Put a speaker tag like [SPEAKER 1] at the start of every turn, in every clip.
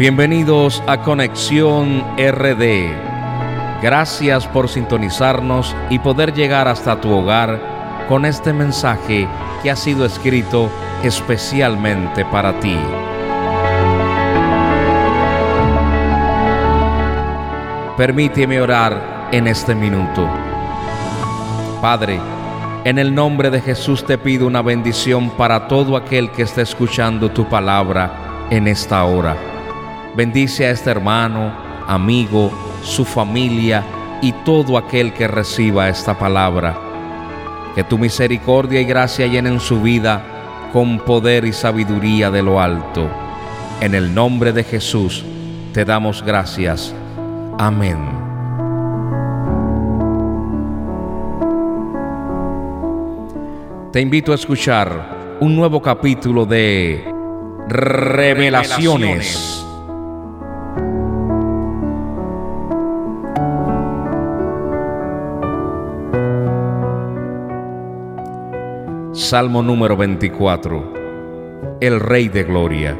[SPEAKER 1] Bienvenidos a Conexión RD. Gracias por sintonizarnos y poder llegar hasta tu hogar con este mensaje que ha sido escrito especialmente para ti. Permíteme orar en este minuto. Padre, en el nombre de Jesús te pido una bendición para todo aquel que esté escuchando tu palabra en esta hora. Bendice a este hermano, amigo, su familia y todo aquel que reciba esta palabra. Que tu misericordia y gracia llenen su vida con poder y sabiduría de lo alto. En el nombre de Jesús te damos gracias. Amén. Te invito a escuchar un nuevo capítulo de Revelaciones. Salmo número 24. El Rey de Gloria.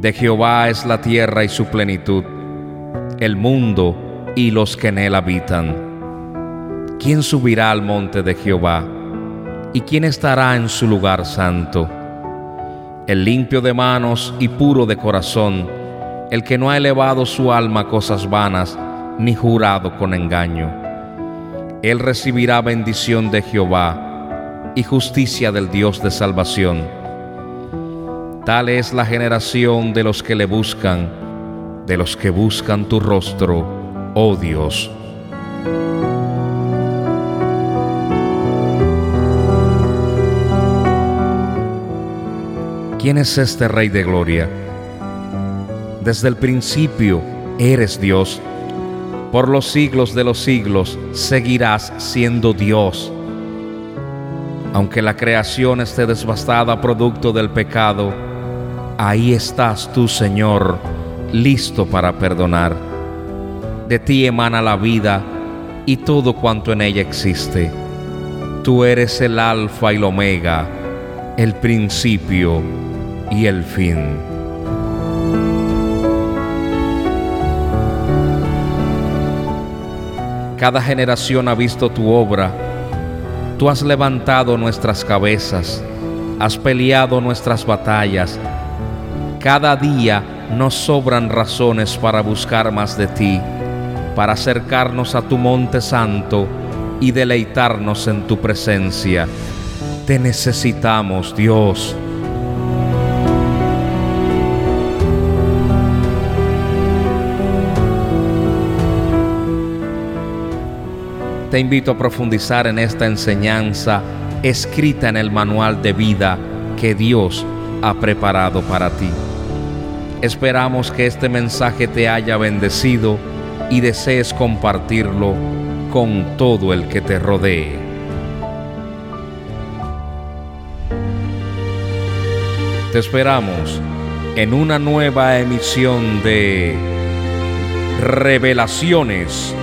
[SPEAKER 1] De Jehová es la tierra y su plenitud, el mundo y los que en él habitan. ¿Quién subirá al monte de Jehová? ¿Y quién estará en su lugar santo? El limpio de manos y puro de corazón, el que no ha elevado su alma a cosas vanas, ni jurado con engaño. Él recibirá bendición de Jehová y justicia del Dios de salvación. Tal es la generación de los que le buscan, de los que buscan tu rostro, oh Dios. ¿Quién es este Rey de Gloria? Desde el principio eres Dios. Por los siglos de los siglos seguirás siendo Dios aunque la creación esté devastada producto del pecado, ahí estás tú, Señor, listo para perdonar. De ti emana la vida y todo cuanto en ella existe. Tú eres el alfa y el omega, el principio y el fin. Cada generación ha visto tu obra Tú has levantado nuestras cabezas, has peleado nuestras batallas. Cada día nos sobran razones para buscar más de ti, para acercarnos a tu monte santo y deleitarnos en tu presencia. Te necesitamos, Dios. Te invito a profundizar en esta enseñanza escrita en el manual de vida que Dios ha preparado para ti. Esperamos que este mensaje te haya bendecido y desees compartirlo con todo el que te rodee. Te esperamos en una nueva emisión de Revelaciones